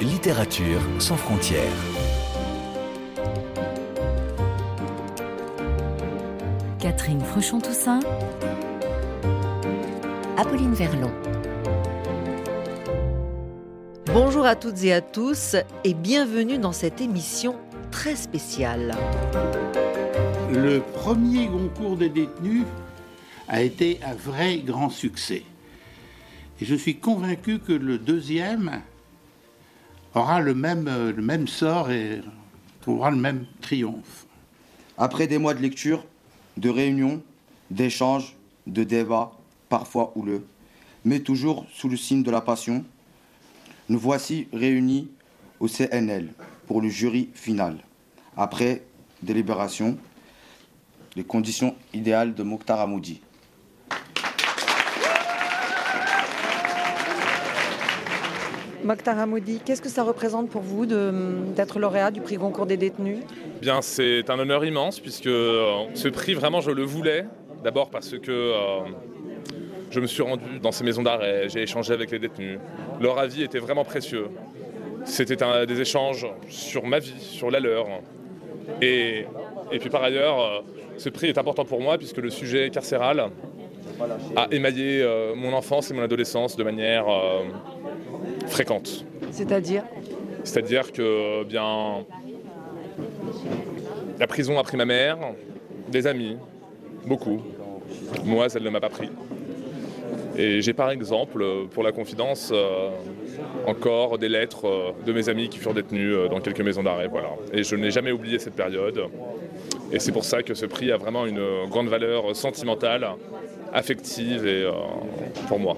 Littérature sans frontières. Catherine Fruchon-Toussaint. Apolline Verlon. Bonjour à toutes et à tous et bienvenue dans cette émission très spéciale. Le premier concours des détenus a été un vrai grand succès. Et je suis convaincu que le deuxième aura le même, le même sort et trouvera le même triomphe. Après des mois de lecture, de réunions, d'échanges, de débats, parfois houleux, mais toujours sous le signe de la passion, nous voici réunis au CNL pour le jury final. Après délibération, les conditions idéales de Mokhtar Amoudi. Mokhtar Hamoudi, qu'est-ce que ça représente pour vous d'être lauréat du prix Goncourt des détenus? Bien, c'est un honneur immense puisque euh, ce prix, vraiment, je le voulais. D'abord parce que euh, je me suis rendu dans ces maisons d'arrêt, j'ai échangé avec les détenus. Leur avis était vraiment précieux. C'était des échanges sur ma vie, sur la leur. Et, puis par ailleurs, euh, ce prix est important pour moi puisque le sujet carcéral a émaillé mon enfance et mon adolescence de manière fréquente. C'est-à-dire C'est-à-dire que bien la prison a pris ma mère, des amis, beaucoup. Moi, elle ne m'a pas pris. Et j'ai par exemple, pour la confidence, euh, encore des lettres euh, de mes amis qui furent détenus euh, dans quelques maisons d'arrêt. Voilà. Et je n'ai jamais oublié cette période. Et c'est pour ça que ce prix a vraiment une grande valeur sentimentale, affective et pour moi.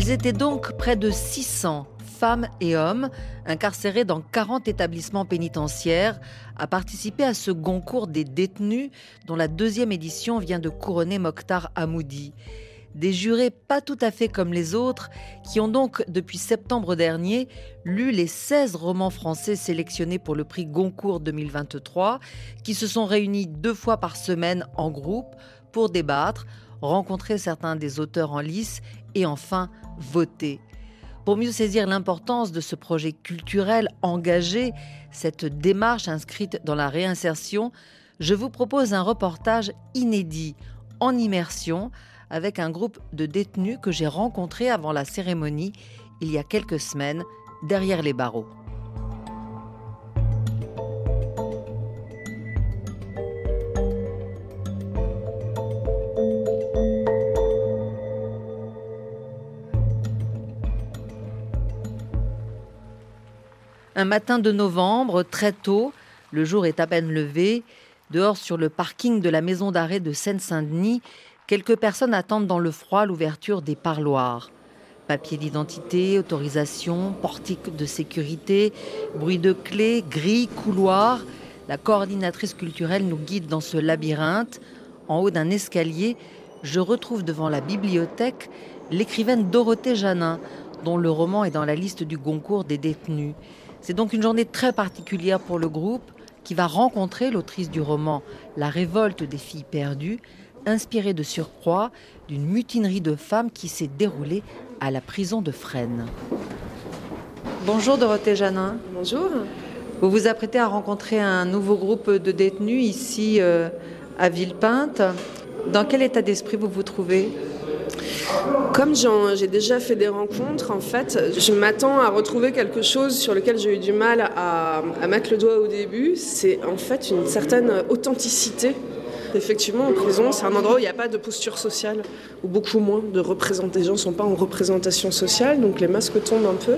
Ils étaient donc près de 600 femmes et hommes incarcérés dans 40 établissements pénitentiaires à participer à ce concours des détenus dont la deuxième édition vient de couronner Mokhtar Hamoudi. Des jurés pas tout à fait comme les autres qui ont donc depuis septembre dernier lu les 16 romans français sélectionnés pour le prix Goncourt 2023 qui se sont réunis deux fois par semaine en groupe pour débattre, rencontrer certains des auteurs en lice et enfin voter. Pour mieux saisir l'importance de ce projet culturel engagé, cette démarche inscrite dans la réinsertion, je vous propose un reportage inédit, en immersion, avec un groupe de détenus que j'ai rencontré avant la cérémonie il y a quelques semaines derrière les barreaux. Matin de novembre, très tôt, le jour est à peine levé, dehors sur le parking de la maison d'arrêt de Seine-Saint-Denis, quelques personnes attendent dans le froid l'ouverture des parloirs. Papier d'identité, autorisation, portique de sécurité, bruit de clés, grilles, couloirs. La coordinatrice culturelle nous guide dans ce labyrinthe. En haut d'un escalier, je retrouve devant la bibliothèque l'écrivaine Dorothée Janin, dont le roman est dans la liste du concours des détenus. C'est donc une journée très particulière pour le groupe qui va rencontrer l'autrice du roman La révolte des filles perdues, inspirée de surcroît d'une mutinerie de femmes qui s'est déroulée à la prison de Fresnes. Bonjour Dorothée Janin. Bonjour. Vous vous apprêtez à rencontrer un nouveau groupe de détenus ici euh, à Villepinte. Dans quel état d'esprit vous vous trouvez? Comme j'ai déjà fait des rencontres, en fait, je m'attends à retrouver quelque chose sur lequel j'ai eu du mal à, mettre le doigt au début. C'est en fait une certaine authenticité. Effectivement, en prison, c'est un endroit où il n'y a pas de posture sociale, ou beaucoup moins de représentants. Les gens ne sont pas en représentation sociale, donc les masques tombent un peu.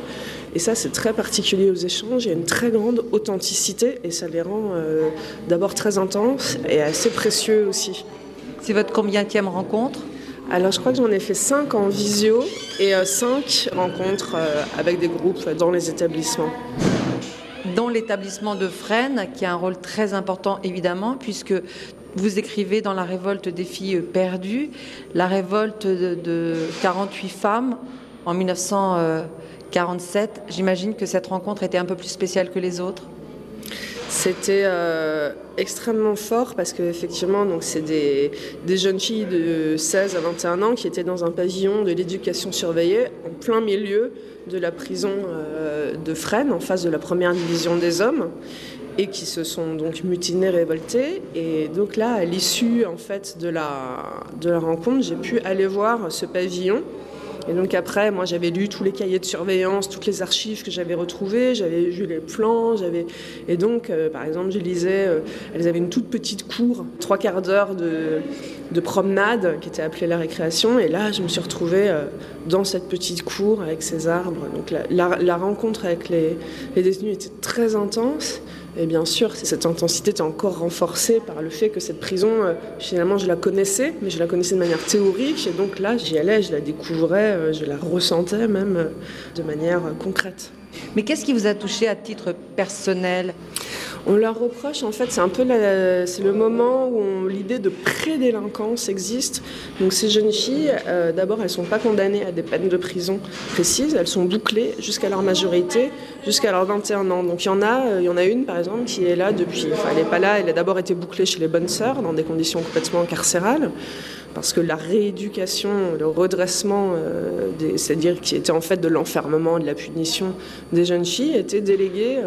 Et ça, c'est très particulier aux échanges. Il y a une très grande authenticité, et ça les rend euh, d'abord très intenses et assez précieux aussi. C'est votre combienième rencontre? Alors je crois que j'en ai fait 5 en visio et 5 euh, rencontres euh, avec des groupes dans les établissements. Dans l'établissement de Fresnes, qui a un rôle très important évidemment, puisque vous écrivez dans la révolte des filles perdues, la révolte de, 48 femmes en 1947. J'imagine que cette rencontre était un peu plus spéciale que les autres. C'était euh, extrêmement fort parce qu'effectivement, c'est des, jeunes filles de 16 à 21 ans qui étaient dans un pavillon de l'éducation surveillée en plein milieu de la prison euh, de Fresnes, en face de la première division des hommes, et qui se sont donc mutinés, révoltés. Et donc là, à l'issue en fait de la rencontre, j'ai pu aller voir ce pavillon et donc après, moi j'avais lu tous les cahiers de surveillance, toutes les archives que j'avais retrouvées, j'avais vu les plans, j'avais et donc euh, par exemple je lisais, euh, elles avaient une toute petite cour, trois quarts d'heure de, de, promenade qui était appelée la récréation, et là je me suis retrouvée euh, dans cette petite cour avec ces arbres. Donc la, rencontre avec les, les détenus était très intense. Et bien sûr, cette intensité était encore renforcée par le fait que cette prison, euh, finalement, je la connaissais, mais je la connaissais de manière théorique. Et donc là, j'y allais, je la découvrais, euh, je la ressentais même de manière concrète. Mais qu'est-ce qui vous a touché à titre personnel? On leur reproche, en fait, c'est un peu c'est le moment où l'idée de prédélinquance existe. Donc ces jeunes filles, euh, d'abord, elles ne sont pas condamnées à des peines de prison précises, elles sont bouclées jusqu'à leur majorité, jusqu'à leurs 21 ans. Donc il y en a, euh, il y en a une, par exemple, qui est là depuis, enfin, elle n'est pas là, elle a d'abord été bouclée chez les bonnes sœurs, dans des conditions complètement carcérales parce que la rééducation, le redressement, euh, c'est-à-dire qui était en fait de l'enfermement, de la punition des jeunes filles, était délégué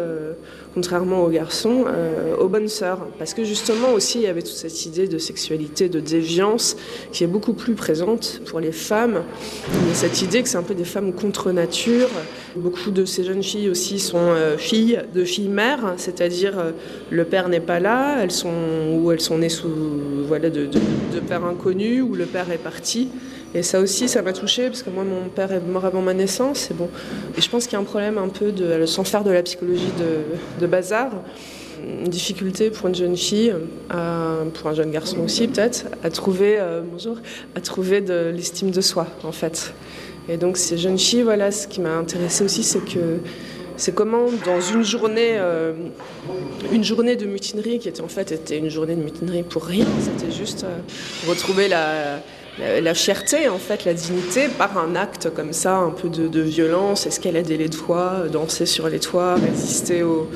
contrairement aux garçons, euh, aux bonnes sœurs. Parce que justement aussi, il y avait toute cette idée de sexualité, de déviance, qui est beaucoup plus présente pour les femmes. Cette idée que c'est un peu des femmes contre nature. Beaucoup de ces jeunes filles aussi sont euh, filles de filles-mères, c'est-à-dire euh, le père n'est pas là, elles sont, ou elles sont nées sous, voilà, de, de, de pères inconnus, ou le père est parti. Et ça aussi, ça m'a touchée, parce que moi, mon père est mort avant ma naissance. Et, bon. je pense qu'il y a un problème un peu, de, sans faire de la psychologie de, de bazar, une difficulté pour une jeune fille, pour un jeune garçon aussi peut-être, à trouver, euh, bonjour, à trouver de l'estime de soi, en fait. Et donc ces jeunes filles, voilà, ce qui m'a intéressée aussi, c'est que c'est comment dans une journée, euh, une journée de mutinerie qui était en fait était une journée de mutinerie pour rien, c'était juste euh, retrouver la fierté, en fait, la dignité, par un acte comme ça, un peu de, violence, escalader les toits, danser sur les toits, résister aux,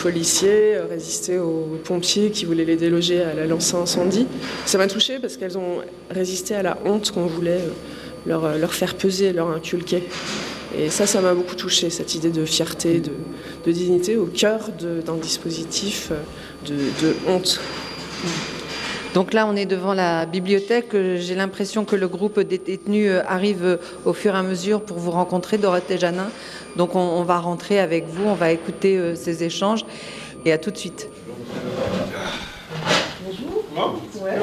policiers, résister aux pompiers qui voulaient les déloger à la lance incendie. Ça m'a touchée parce qu'elles ont résisté à la honte qu'on voulait leur, leur, faire peser, leur inculquer. Et ça, ça m'a beaucoup touchée, cette idée de fierté, de, dignité au cœur d'un dispositif de, de honte. Donc là, on est devant la bibliothèque. J'ai l'impression que le groupe des détenus euh, arrive euh, au fur et à mesure pour vous rencontrer, Dorothée Janin. Donc on, va rentrer avec vous, on va écouter euh, ces échanges et à tout de suite. Bonjour. Ouais.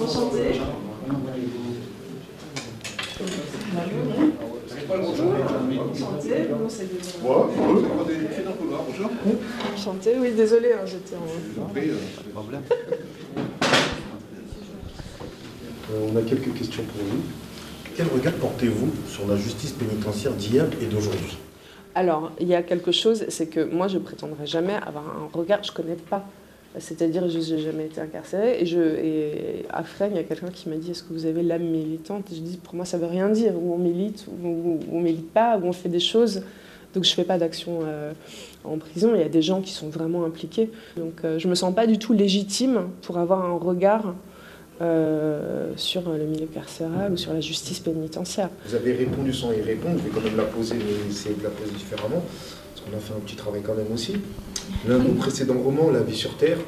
Enchanté. Bonjour. Bonjour. Enchanté. Oui, désolé, hein, j'étais en. Euh, on a quelques questions pour vous. Quel regard portez-vous sur la justice pénitentiaire d'hier et d'aujourd'hui? Alors, il y a quelque chose, c'est que moi, je prétendrai jamais avoir un regard, je ne connais pas c'est-à-dire, je n'ai jamais été incarcérée. Et, à Fresnes, il y a quelqu'un qui m'a dit Est-ce que vous avez l'âme militante? Je dis Pour moi, ça ne veut rien dire. Où on milite, ou on ne milite pas, où on fait des choses. Donc, je ne fais pas d'action euh, en prison. Il y a des gens qui sont vraiment impliqués. Donc, euh, je ne me sens pas du tout légitime pour avoir un regard euh, sur le milieu carcéral ou sur la justice pénitentiaire. Vous avez répondu sans y répondre. Je vais quand même la poser, mais essayer de la poser différemment. Parce qu'on a fait un petit travail quand même aussi. L'un de nos précédents romans, La vie sur Terre,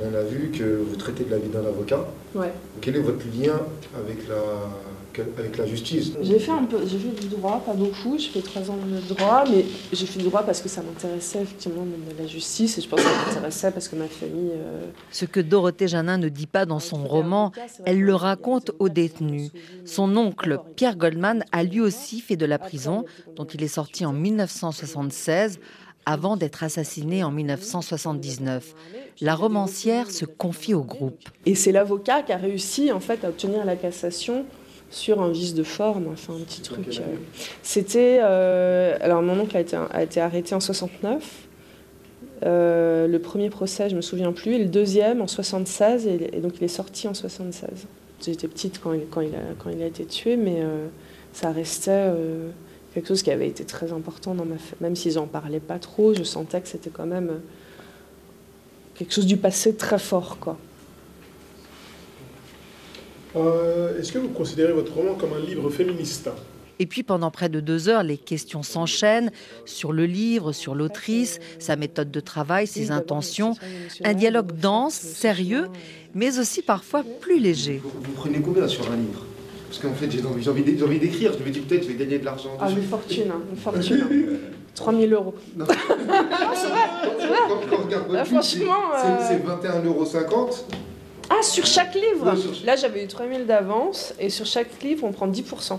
on a vu que vous traitez de la vie d'un avocat. Ouais. Quel est votre lien avec la, avec la justice? J'ai fait un peu, j'ai fait du droit, pas beaucoup. J'ai fait trois ans de droit, mais j'ai fait du droit parce que ça m'intéressait effectivement de la justice et je pense que ça m'intéressait parce que ma famille. Euh, Ce que Dorothée Janin ne dit pas dans son roman, elle le raconte aux détenus. Son oncle Pierre Goldman a lui aussi fait de la prison, dont il est sorti en 1976 avant d'être assassinée en 1979. La romancière se confie au groupe. Et c'est l'avocat qui a réussi en fait à obtenir la cassation sur un vice de forme, enfin un petit truc. Euh. C'était euh, alors mon oncle a été, arrêté en 69. Euh, le premier procès, je me souviens plus, et le deuxième en 76, et, donc il est sorti en 76. J'étais petite quand il a été tué, mais ça restait quelque chose qui avait été très important dans ma même s'ils en parlaient pas trop, je sentais que c'était quand même quelque chose du passé très fort, quoi. Euh, Est-ce que vous considérez votre roman comme un livre féministe? Et puis pendant près de deux heures, les questions s'enchaînent sur le livre, sur l'autrice, sa méthode de travail, ses intentions. Un dialogue dense, sérieux, mais aussi parfois plus léger. Vous, vous prenez combien sur un livre? Parce qu'en fait, j'ai envie, j'ai envie d'écrire. Je me dis peut-être je vais gagner de l'argent. Ah, une fortune, hein, une fortune. 3000 euros. Non. Ah, c'est vrai, c'est vrai. Quand, on regarde votre franchement, c'est euh, c'est 21,50 euros. Ah, sur chaque livre Ouais, sur- Là, j'avais eu 3000 d'avance, et sur chaque livre, on prend 10%.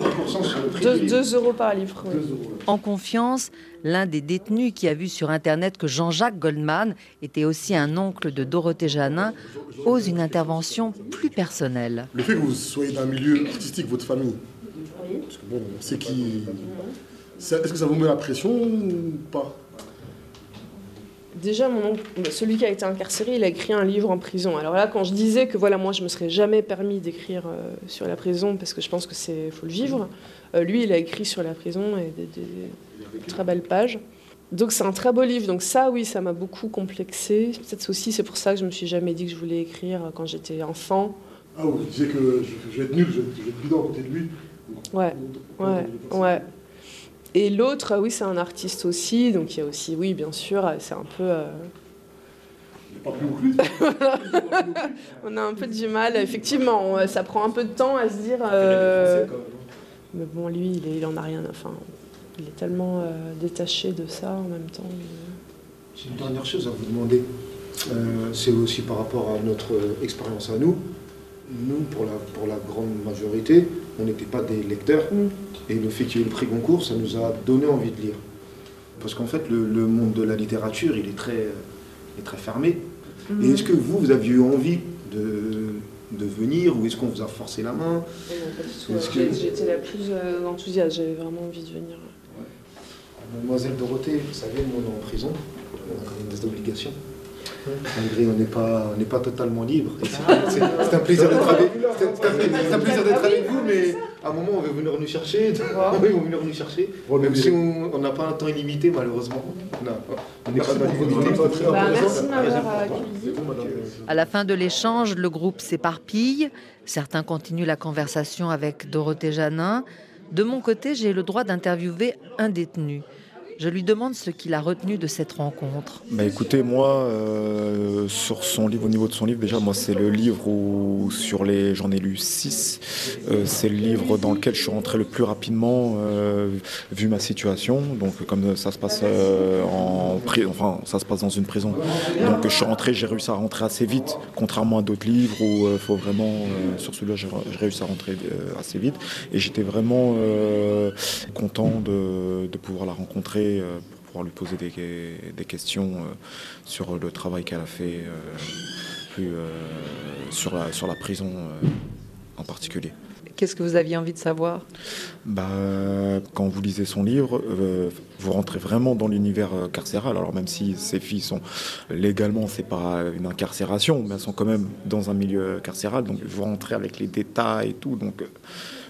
10% sur le prix 2, du livre. euros par livre. oui. 2 euros. En confiance, l'un des détenus qui a vu sur Internet que Jean-Jacques Goldman était aussi un oncle de Dorothée Janin ose une intervention plus personnelle. Le fait que vous soyez d'un milieu artistique, votre famille, parce que bon, on sait qui. Est-ce que ça vous met la pression ou pas? Déjà, mon oncle, celui qui a été incarcéré, il a écrit un livre en prison. Alors là, quand je disais que voilà, moi, je me serais jamais permis d'écrire euh, sur la prison parce que je pense que c'est faut le vivre, euh, lui, il a écrit sur la prison et des, des très belles pages. Donc c'est un très beau livre. Donc ça, oui, ça m'a beaucoup complexé. Peut-être aussi, c'est pour ça que je me suis jamais dit que je voulais écrire quand j'étais enfant. Ah, vous disiez que je, je vais être nul, je, vais- je vais être bidon à côté de lui. Ouais, ouais, ouais. Et l'autre, oui, c'est un artiste aussi. Donc il y a aussi, oui, bien sûr, c'est un peu. euh, Il n'est pas plus haut que lui. On a un peu du mal, effectivement, on- ça prend un peu de temps à se dire. euh, Mais bon, lui, il, est- il en a rien. Enfin, il est tellement euh, détaché de ça en même temps. J'ai une dernière chose à vous demander. Euh, c'est aussi par rapport à notre expérience à nous. Nous, pour la, pour la grande majorité, on n'était pas des lecteurs. Et le fait qu'il y ait eu le prix Goncourt, ça nous a donné envie de lire. Parce qu'en fait, le, le monde de la littérature, il est très, il est très fermé. Mm. Et est-ce que vous, vous aviez eu envie de, de venir ou est-ce qu'on vous a forcé la main? Que- J'étais la plus euh, enthousiaste, j'avais vraiment envie de venir. Mademoiselle Dorothée, vous savez, nous, on est en prison. On a des obligations. Malgré on n'est pas, on n'est pas totalement libre. C'est- un plaisir d'être avec, vous, mais à un moment, on va venir nous chercher. Oui, on va venir nous chercher. Même si on n'a pas un temps illimité, malheureusement. Non, on n'est pas dans l'illimité. Bah, merci m'avoir accueilli. À la fin de l'échange, le groupe s'éparpille. Certains continuent la conversation avec Dorothée Janin. De mon côté, j'ai le droit d'interviewer un détenu. Je lui demande ce qu'il a retenu de cette rencontre. Bah écoutez, moi, euh, sur son livre, au niveau de son livre, déjà, moi, c'est le livre où, sur les, j'en ai lu six. Euh, c'est le livre dans lequel je suis rentré le plus rapidement, euh, vu ma situation. Donc, comme ça se passe en pri- enfin, ça se passe dans une prison. Donc, je suis rentré, j'ai réussi à rentrer assez vite, contrairement à d'autres livres où il faut vraiment, sur celui-là, j'ai réussi à rentrer assez vite. Et j'étais vraiment content de pouvoir la rencontrer euh, pour pouvoir lui poser des, des questions euh, sur le travail qu'elle a fait euh, plus, sur, la, sur la prison en particulier. Qu'est-ce que vous aviez envie de savoir? Bah, quand vous lisez son livre, euh, vous rentrez vraiment dans l'univers carcéral. Alors même si ces filles sont légalement, c'est pas une incarcération, mais elles sont quand même dans un milieu carcéral. Donc vous rentrez avec les détails et tout. Donc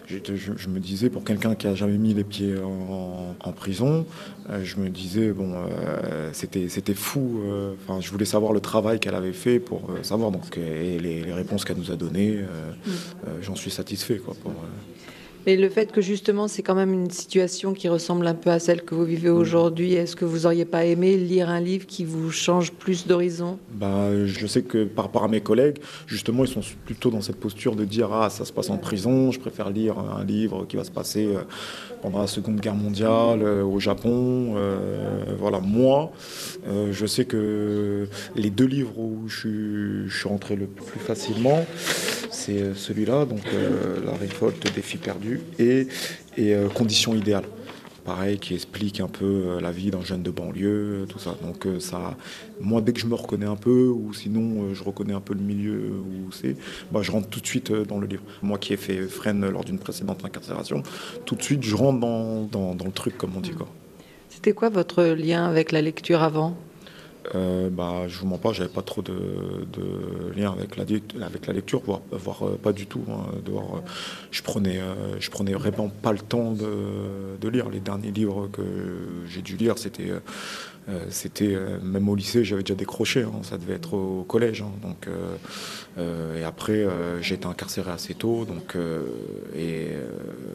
je, je me disais pour quelqu'un qui a jamais mis les pieds en, en prison, euh, je me disais bon, euh, c'était c'était fou. euh, Enfin, je voulais savoir le travail qu'elle avait fait pour euh, savoir. Donc et les, les réponses qu'elle nous a données, euh, j'en suis satisfait quoi. Pour, Et le fait que justement c'est quand même une situation qui ressemble un peu à celle que vous vivez aujourd'hui, est-ce que vous auriez pas aimé lire un livre qui vous change plus d'horizon? Bah, je sais que par rapport à mes collègues, justement, ils sont plutôt dans cette posture de dire ah ça se passe en prison, je préfère lire un livre qui va se passer euh, pendant la Seconde Guerre mondiale euh, au Japon. Euh, voilà, moi, euh, je sais que les deux livres où je suis, je suis rentré le plus facilement, c'est celui-là, donc euh, La révolte des filles perdues et, euh, Conditions idéales pareil, qui explique un peu euh, la vie d'un jeune de banlieue, tout ça. Donc euh, ça, moi, dès que je me reconnais un peu, ou sinon je reconnais un peu le milieu où c'est, bah, je rentre tout de suite dans le livre. Moi qui ai fait Fresnes lors d'une précédente incarcération, tout de suite je rentre dans, dans, dans le truc, comme on dit. C'était quoi votre lien avec la lecture avant? Euh, bah, je vous mens pas, j'avais pas trop de, de lien avec la, avec la lecture, voire, voire euh, pas du tout. Hein, euh, je prenais, je prenais vraiment pas le temps de, de lire. Les derniers livres que j'ai dû lire, c'était euh, c'était euh, même au lycée, j'avais déjà décroché. Hein, ça devait être au collège. Hein, donc, euh, et après, j'ai été incarcéré assez tôt. Donc, et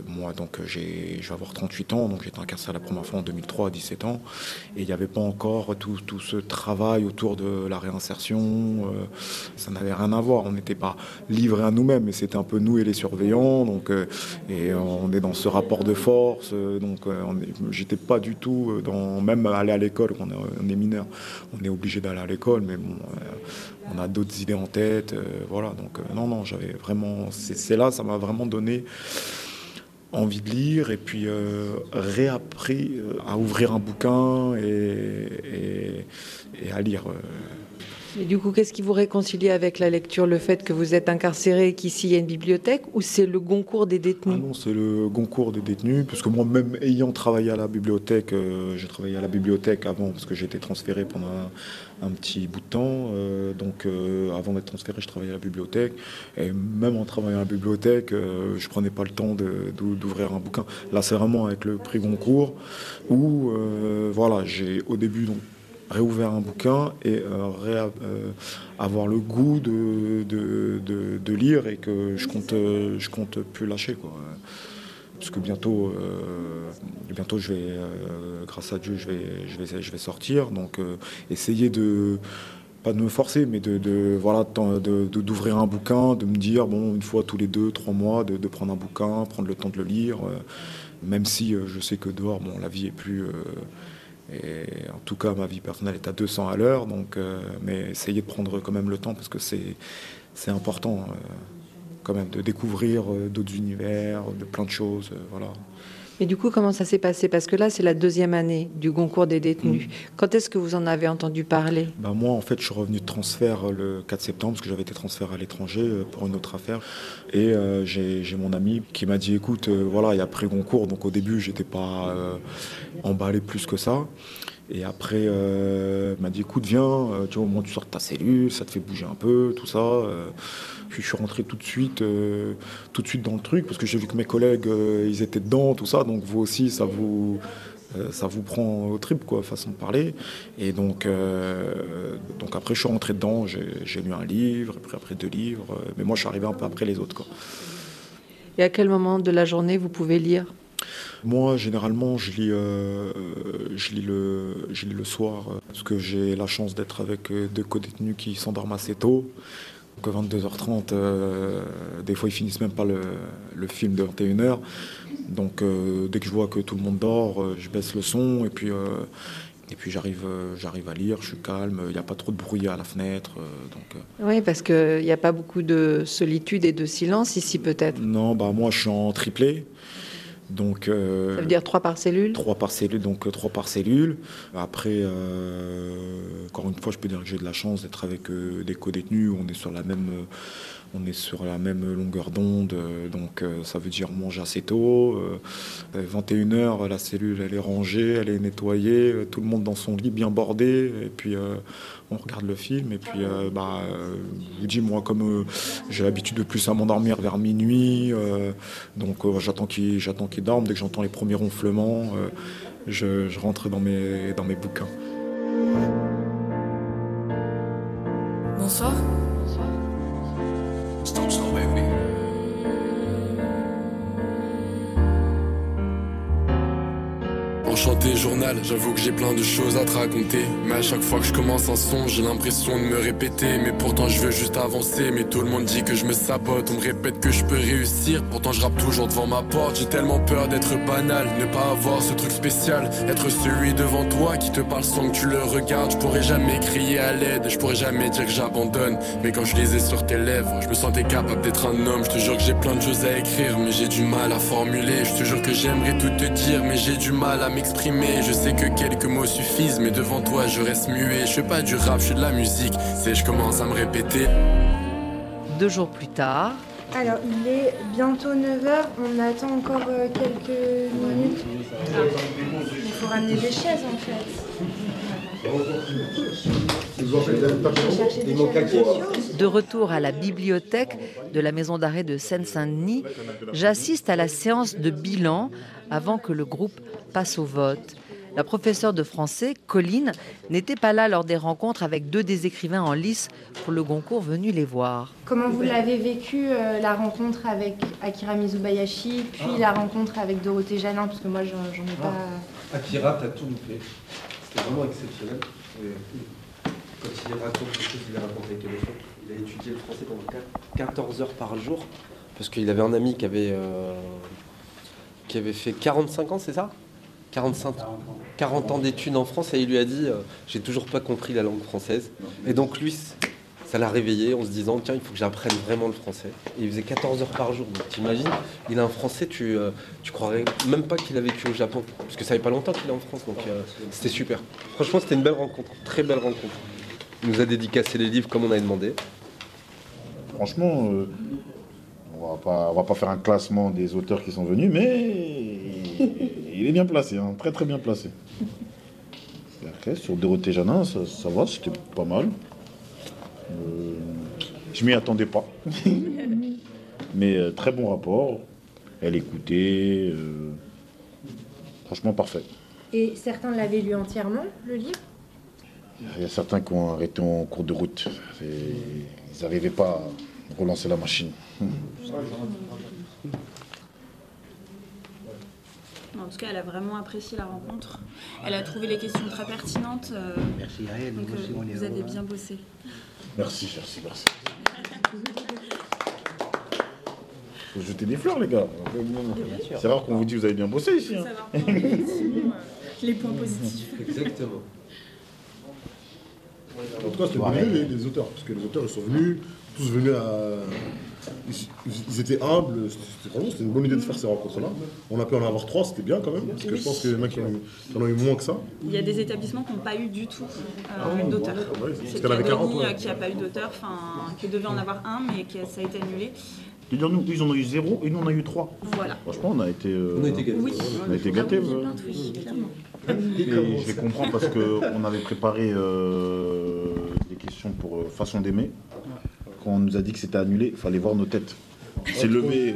moi, donc, j'ai, je vais avoir 38 ans. Donc, j'ai été incarcéré la première fois en 2003 à 17 ans. Et il n'y avait pas encore tout, tout, ce travail autour de la réinsertion. ça n'avait rien à voir. On n'était pas livrés à nous-mêmes, mais c'était un peu nous et les surveillants. Donc, et on est dans ce rapport de force. donc, j'étais pas du tout dans même aller à l'école on est, mineur, on est obligé d'aller à l'école, mais bon, euh, on a d'autres idées en tête. Euh, voilà, donc euh, non, non, j'avais vraiment. C'est là, ça m'a vraiment donné envie de lire et puis réappris à ouvrir un bouquin et, et à lire. Et du coup, qu'est-ce qui vous réconcilie avec la lecture Le fait que vous êtes incarcéré, qu'ici il y a une bibliothèque, ou c'est le Goncourt des détenus ah Non, c'est le Goncourt des détenus, parce que moi-même, ayant travaillé à la bibliothèque, euh, j'ai travaillé à la bibliothèque avant, parce que j'ai été transféré pendant un, petit bout de temps. Euh, donc, euh, avant d'être transféré, je travaillais à la bibliothèque. Et même en travaillant à la bibliothèque, je prenais pas le temps d'ouvrir un bouquin. Là, c'est vraiment avec le prix Goncourt, où, voilà, j'ai au début donc réouvert un bouquin et euh, euh, avoir le goût de, de, lire et que je compte, je compte plus lâcher. Quoi. Parce que bientôt, euh, bientôt je vais, grâce à Dieu, je vais, je vais, je vais sortir. Donc essayer de pas de me forcer, mais de, voilà, d'ouvrir un bouquin, de me dire bon une fois tous les deux, trois mois, de, prendre un bouquin, prendre le temps de le lire, même si je sais que dehors, bon, la vie est plus et en tout cas, ma vie personnelle est à 200 à l'heure, donc, euh, mais essayez de prendre quand même le temps parce que c'est, c'est important euh, quand même de découvrir euh, d'autres univers, de plein de choses. voilà. Et du coup, comment ça s'est passé? Parce que là, c'est la deuxième année du concours des détenus. Mm. Quand est-ce que vous en avez entendu parler? Bah Moi, en fait, je suis revenu de transfert le 4 septembre, parce que j'avais été transféré à l'étranger pour une autre affaire. Et j'ai mon ami qui m'a dit, écoute, voilà, il y a pré-concours, donc au début, j'étais pas emballé plus que ça. Et après, euh, il m'a dit écoute, viens, euh, tu vois, au moins tu sors de ta cellule, ça te fait bouger un peu, tout ça. Euh. puis je suis rentré tout de suite, tout de suite dans le truc, parce que j'ai vu que mes collègues, ils étaient dedans, tout ça. Donc vous aussi, ça vous, ça vous prend au trip, quoi, façon de parler. Et donc, donc après, je suis rentré dedans, j'ai lu un livre, après, après deux livres. mais moi, je suis arrivé un peu après les autres, quoi. Et à quel moment de la journée vous pouvez lire? Moi, généralement, je lis, euh, je lis, le, je lis le soir, euh, parce que j'ai la chance d'être avec euh, deux co-détenus qui s'endorment assez tôt. Donc à 22h30, des fois ils finissent même pas le, le film de 21h. Donc dès que je vois que tout le monde dort, je baisse le son et puis, et puis j'arrive, j'arrive à lire, je suis calme, il n'y a pas trop de bruit à la fenêtre. donc, Oui, parce qu'il n'y a pas beaucoup de solitude et de silence ici peut-être. Non, bah moi je suis en triplé. Donc, euh, ça veut dire trois par cellule Trois par cellule, donc euh, trois par cellule. Après, euh, encore une fois, je peux dire que j'ai de la chance d'être avec des co-détenus. On est sur la même, on est sur la même longueur d'onde, donc ça veut dire manger assez tôt. 21h, la cellule, elle est rangée, elle est nettoyée, tout le monde dans son lit bien bordé. Et puis, on regarde le film et puis euh, bah, euh, je vous dis moi comme euh, j'ai l'habitude de plus à m'endormir vers minuit, donc j'attends qu'il qu'il dorme. Dès que j'entends les premiers ronflements, je, rentre dans mes bouquins. J'avoue que j'ai plein de choses à te raconter. Mais à chaque fois que je commence un son, j'ai l'impression de me répéter. Mais pourtant je veux juste avancer. Mais tout le monde dit que je me sabote. On me répète que je peux réussir. Pourtant je rappe toujours devant ma porte. J'ai tellement peur d'être banal, ne pas avoir ce truc spécial. Être celui devant toi qui te parle sans que tu le regardes. Je pourrais jamais crier à l'aide, je pourrais jamais dire que j'abandonne. Mais quand je lisais sur tes lèvres, je me sentais capable d'être un homme. Je te jure que j'ai plein de choses à écrire, mais j'ai du mal à formuler. Je te jure que j'aimerais tout te dire, mais j'ai du mal à m'exprimer que quelques mots suffisent, mais devant toi je reste muet. Je fais pas du rap, je fais de la musique. C'est je commence à me répéter. Deux jours plus tard. Alors il est bientôt 9h, on attend encore euh, quelques minutes. Il faut ramener des chaises en fait. De retour à la bibliothèque de la maison d'arrêt de Seine-Saint-Denis, j'assiste à la séance de bilan avant que le groupe passe au vote. La professeure de français, Colline, n'était pas là lors des rencontres avec deux des écrivains en lice pour le Goncourt venus les voir. Comment vous l'avez vécu, euh, la rencontre avec Akira Mizubayashi, puis la rencontre avec Dorothée Janin, parce que moi, j'en j'en ai pas... Akira, t'as tout loupé. C'était vraiment exceptionnel. Et Quand il raconte quelque chose, il raconte avec émotion. Il a étudié le français pendant 14 heures par jour. Parce qu'il avait un ami qui avait, euh, qui avait fait 45 ans, c'est ça? 45, 40 ans d'études en France et il lui a dit euh, J'ai toujours pas compris la langue française. Et donc lui, ça l'a réveillé en se disant Tiens, il faut que j'apprenne vraiment le français. Et il faisait 14 heures par jour. Donc t'imagines, il a un français, tu, euh, tu croirais même pas qu'il a vécu au Japon. Parce que ça fait pas longtemps qu'il est en France. Donc euh, c'était super. Franchement, c'était une belle rencontre. Très belle rencontre. Il nous a dédicacé les livres comme on avait demandé. Franchement, on va pas, on va pas faire un classement des auteurs qui sont venus, mais il est bien placé, hein, très très bien placé. Et après, sur Dorothée Janin, ça, ça va, c'était pas mal. Euh, je m'y attendais pas. mais euh, très bon rapport. Elle écoutait. euh, franchement, parfait. Et certains l'avaient lu entièrement, le livre? Il y a certains qui ont arrêté en cours de route. Et ils n'arrivaient pas à relancer la machine. En tout cas, elle a vraiment apprécié la rencontre. Elle a trouvé les questions très pertinentes. euh, Merci à elle. Donc, Nous aussi, euh, on est vous avez heureux, bien hein. bossé. Merci, merci, merci. Faut jeter des fleurs, les gars. C'est rare qu'on vous dit que vous avez bien bossé ici. hein. Savoir effectivement, euh, les points positifs. Exactement. En tout cas, c'était bien les, les auteurs, parce que les auteurs, ils sont venus, tous venus à. Ils, ils étaient humbles, c'était une bonne idée de faire ces rencontres-là. On a pu en avoir trois, c'était bien quand même, parce que je pense qu'il y en a qui en ont eu, qui en ont eu moins que ça. Il y a des établissements qui n'ont pas eu du tout euh, Ah d'auteur. ouais, parce C'est qu'elle avait 40, Cadeau ouais. euh, qui n'a pas eu d'auteur, enfin, qui devait en avoir un, mais qui a- ça a été annulé. Nous, ils en ont eu zéro et nous, on en a eu trois. Voilà. Franchement, on a été, euh, On a été gâtés. Oui. On a été gâtés. Oui. Et je les comprends parce qu'on avait préparé euh, des questions pour euh, Façon d'aimer. Quand on nous a dit que c'était annulé, il fallait voir nos têtes. On s'est levé.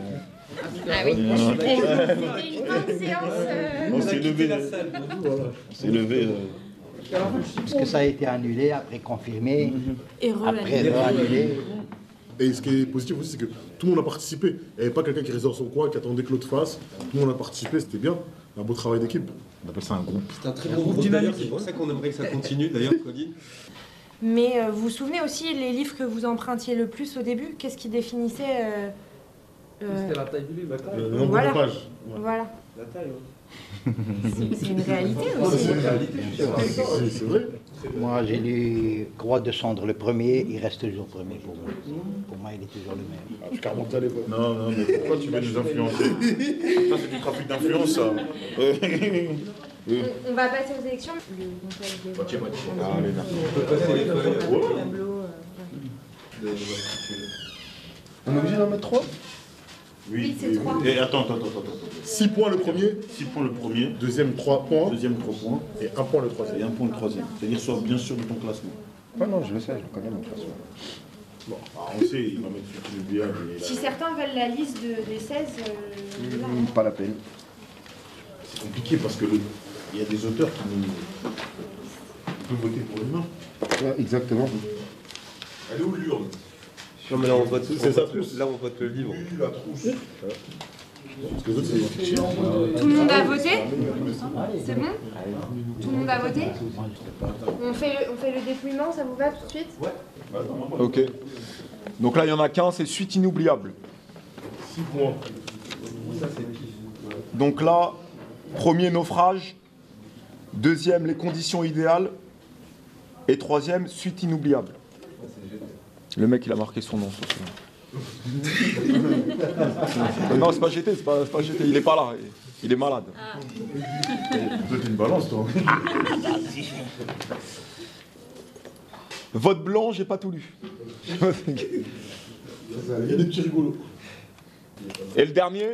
Ah oui. C'était une bonne séance. euh, On s'est levé. On s'est levé. euh, Parce que ça a été annulé, après confirmé, Et après annulé. Et ce qui est positif aussi, c'est que tout le monde a participé. Il n'y avait pas quelqu'un qui restait dans son coin, qui attendait que l'autre fasse. Tout le monde a participé, c'était bien. Un beau travail d'équipe. On appelle ça un groupe. C'est un très bon groupe d'ailleurs, c'est pour ça qu'on aimerait que ça continue d'ailleurs, Colline. Mais euh, vous vous souvenez aussi les livres que vous empruntiez le plus au début? Qu'est-ce qui définissait euh, euh, C'était la taille du livre, la taille. Le nombre Voilà. de pages. Voilà. La taille, ouais. C'est une réalité aussi. c'est une réalité, je suis sûr. C'est- C'est vrai. Moi, j'ai lu Croix de cendre le premier, il reste toujours premier pour moi. Pour moi, il est toujours le même. Tu carrément allé, quoi. Non, non, mais pourquoi tu veux nous influencer? Ça, c'est du trafic d'influence, ça. On, on va passer aux élections. Le des Ah, allez, là. On peut passer les feuilles. tableau, tableau, euh, ouais. On est obligé d'en mettre trois? Oui, c'est trois. Et attends, attends, attends, attends. 6 points le premier, 6 points le premier, deuxième 3 points, deuxième 3 points, et 1 point le et troisième. un point le troisième. C'est-à-dire, sois bien sûr de ton classement. Ouais, non, je le sais, je le connais, mon classement. Bon, ah, on sait, il va mettre sur le et Si certains veulent la liste de- des 16, euh, là, Pas la peine. C'est compliqué parce que le- il y a des auteurs qui nous. On peut voter pour l'humain. Ouais, exactement. Elle est où l'urne Non, mais là on vote, C'est on ça, là on vote le livre. La trousse. Tout le monde a voté C'est bon Tout le monde a voté on fait, le, on fait le dépouillement, ça vous va tout de suite Ok. Donc là, il y en a qu'un, c'est Suite inoubliable. 6 points. Donc là, premier naufrage, deuxième les conditions idéales, et troisième Suite inoubliable. Le mec, il a marqué son nom. non, c'est pas GT, c'est pas, GT, il est pas là, il est malade. Toi, t'es une balance, toi. Vote blanc, j'ai pas tout lu. Il y a des petits rigolos. Et le dernier?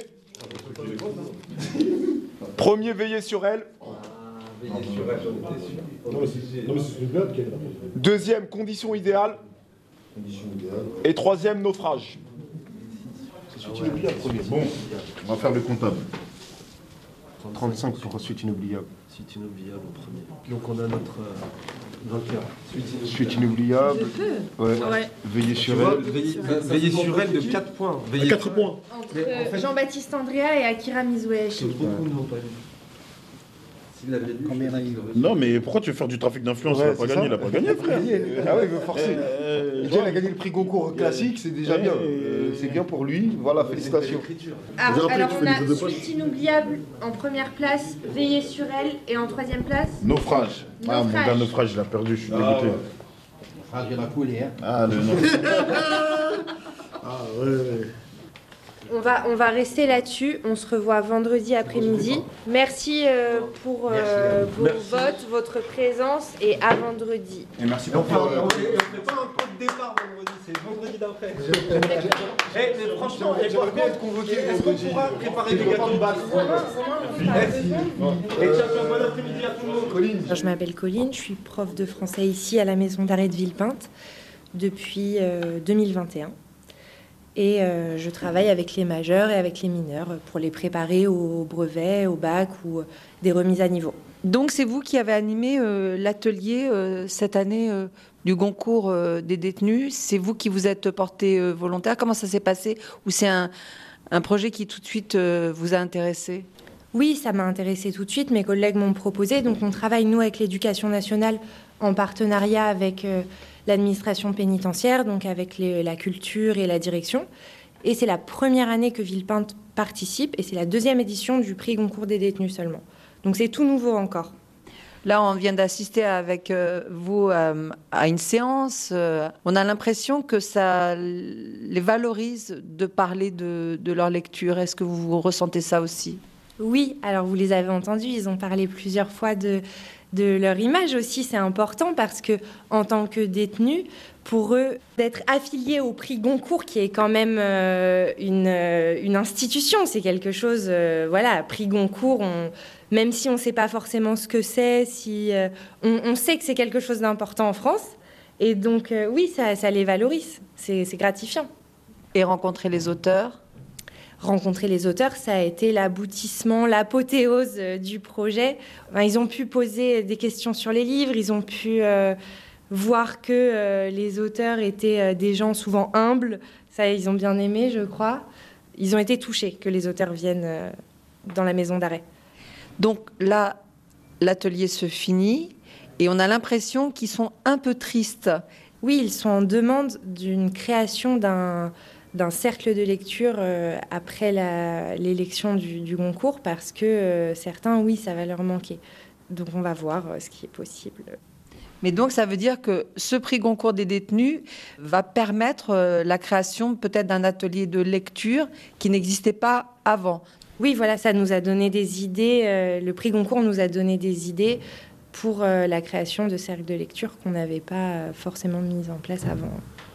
Premier veillé sur elle, Deuxième, condition idéale. Et troisième, naufrage. Suite inoubliable, premier. Bon, on va faire le comptable. 35 pour suite inoubliable. Suite inoubliable en premier. Donc on a notre euh, vainqueur. Suite inoubliable. Ouais. Ouais. Veillez sur vois, elle. veillez, veillez sur elle de 4 points. Veillez 4 points. Entre Mais en fait- Jean-Baptiste Andrea et Akira Mizueshi. Beaucoup n'ont pas lu. S'il l'avait lu, Combien il aurait- Non, mais pourquoi tu veux faire du trafic d'influence? Ouais, Il a pas gagné, il a pas gagné, frère. Ah ouais, il veut forcer. Euh, Déjà, il a gagné le prix Goncourt classique, c'est déjà bien. Euh, C'est bien pour lui. Voilà, félicitations. Ah, alors rappelé on a Suite inoubliable en première place, Veillez sur elle et en troisième place? Naufrage. Ah, mon Naufrage. gars, naufrage, il a perdu, je suis dégoûté. Ah, il a coulé, hein. Ah, le naufrage. Ah ouais. On va, on va rester là-dessus. On se revoit vendredi après-midi. Merci euh, pour euh, vos votes, votre présence et à vendredi. Et merci Et on fait on fait- on fait pas un pot de départ vendredi, c'est vendredi d'après. Eh, mais franchement, et par contre, convoqué, est-ce qu'on pourra préparer des gâteaux de base Merci. Et tiens, bon après-midi à tout le monde. Je m'appelle Colline, je suis prof de français ici à la maison d'arrêt de Villepinte depuis euh, 2021. Et euh, je travaille avec les majeurs et avec les mineurs pour les préparer au brevet, au bac ou euh, des remises à niveau. Donc c'est vous qui avez animé euh, l'atelier euh, cette année du concours des détenus. C'est vous qui vous êtes porté volontaire. Comment ça s'est passé? Ou c'est un, un projet qui tout de suite vous a intéressé? Oui, ça m'a intéressé tout de suite. Mes collègues m'ont proposé. Donc, on travaille, nous, avec l'éducation nationale en partenariat avec l'administration pénitentiaire, donc avec les- la culture et la direction. Et c'est la première année que Villepinte participe et c'est la deuxième édition du prix Goncourt des détenus seulement. Donc, c'est tout nouveau encore. Là, on vient d'assister avec euh, vous euh, à une séance. euh, on a l'impression que ça les valorise de parler de, de leur lecture. Est-ce que vous ressentez ça aussi? Oui, alors vous les avez entendus, ils ont parlé plusieurs fois de, de leur image aussi. C'est important parce que, en tant que détenus, pour eux, d'être affiliés au prix Goncourt, qui est quand même euh, une, euh, une institution, c'est quelque chose. euh, voilà, prix Goncourt, on- même si on ne sait pas forcément ce que c'est, si, on, on sait que c'est quelque chose d'important en France. Et donc, oui, ça, ça les valorise. C'est gratifiant. Et rencontrer les auteurs? Rencontrer les auteurs, ça a été l'aboutissement, l'apothéose euh, du projet. Ils ont pu poser des questions sur les livres, ils ont pu euh, voir que euh, les auteurs étaient des gens souvent humbles. Ça, ils ont bien aimé, je crois. Ils ont été touchés que les auteurs viennent euh, dans la maison d'arrêt. Donc là, l'atelier se finit et on a l'impression qu'ils sont un peu tristes. Oui, ils sont en demande d'une création d'un d'un cercle de lecture euh, après l'élection du, du Goncourt parce que euh, certains, oui, ça va leur manquer. Donc on va voir euh, ce qui est possible. Mais donc ça veut dire que ce prix Goncourt des détenus va permettre la création peut-être d'un atelier de lecture qui n'existait pas avant. Oui, voilà, ça nous a donné des idées. le prix Goncourt nous a donné des idées pour euh, la création de cercles de lecture qu'on n'avait pas euh, forcément mis en place avant.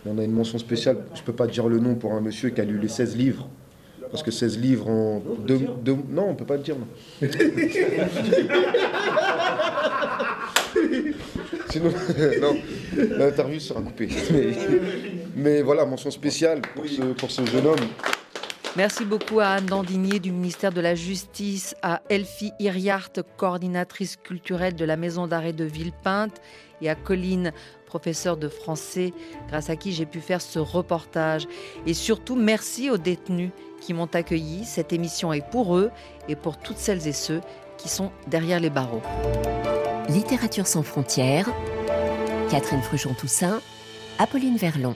On a une mention spéciale, je peux pas dire le nom pour un monsieur qui a lu les 16 livres. Parce que 16 livres en deux, deux- Non, on peut pas le dire. non. Sinon, non, l'interview sera coupée. Mais, mais voilà, mention spéciale pour ce, pour ce jeune homme. Merci beaucoup à Anne Dandigné du ministère de la Justice, à Elfie Iriart, coordinatrice culturelle de la maison d'arrêt de Villepinte, et à Colline, professeure de français, grâce à qui j'ai pu faire ce reportage. Et surtout, merci aux détenus qui m'ont accueilli. Cette émission est pour eux et pour toutes celles et ceux qui sont derrière les barreaux. Littérature sans frontières, Catherine Fruchon-Toussaint, Apolline Verlon.